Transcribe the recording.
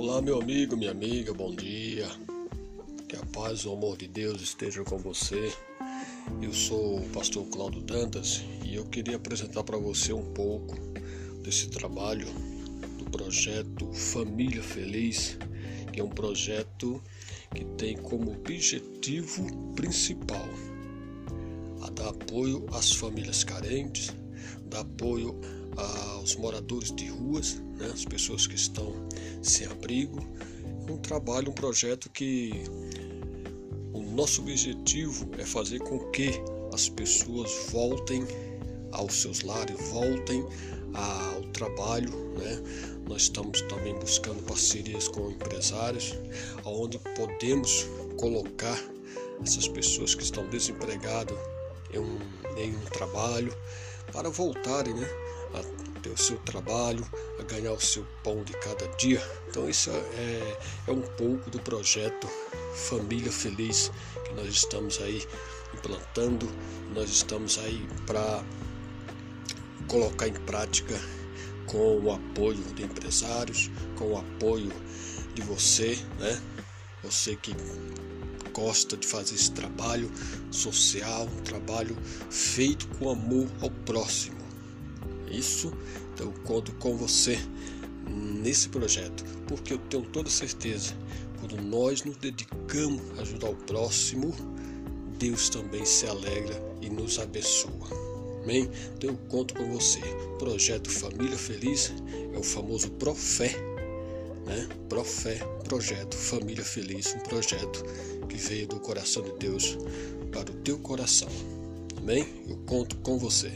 Olá, meu amigo, minha amiga, bom dia. Que a paz e o amor de Deus estejam com você. Eu sou o pastor Claudio Dantas e eu queria apresentar para você um pouco desse trabalho do projeto Família Feliz, que é um projeto que tem como objetivo principal a dar apoio às famílias carentes, dar apoio aos moradores de ruas, né, as pessoas que estão sem abrigo. Um trabalho, um projeto que o nosso objetivo é fazer com que as pessoas voltem aos seus lares, voltem ao trabalho, né? Nós estamos também buscando parcerias com empresários, onde podemos colocar essas pessoas que estão desempregadas em um, em um trabalho para voltarem, né? A ter o seu trabalho, a ganhar o seu pão de cada dia. Então isso é, é um pouco do projeto Família Feliz que nós estamos aí implantando, nós estamos aí para colocar em prática com o apoio de empresários, com o apoio de você, né? Você que gosta de fazer esse trabalho social, um trabalho feito com amor ao próximo isso então eu conto com você nesse projeto, porque eu tenho toda certeza, quando nós nos dedicamos a ajudar o próximo, Deus também se alegra e nos abençoa. Amém? Então eu conto com você. Projeto Família Feliz é o famoso Profé, né? Profé, projeto Família Feliz, um projeto que veio do coração de Deus para o teu coração. Amém? Eu conto com você.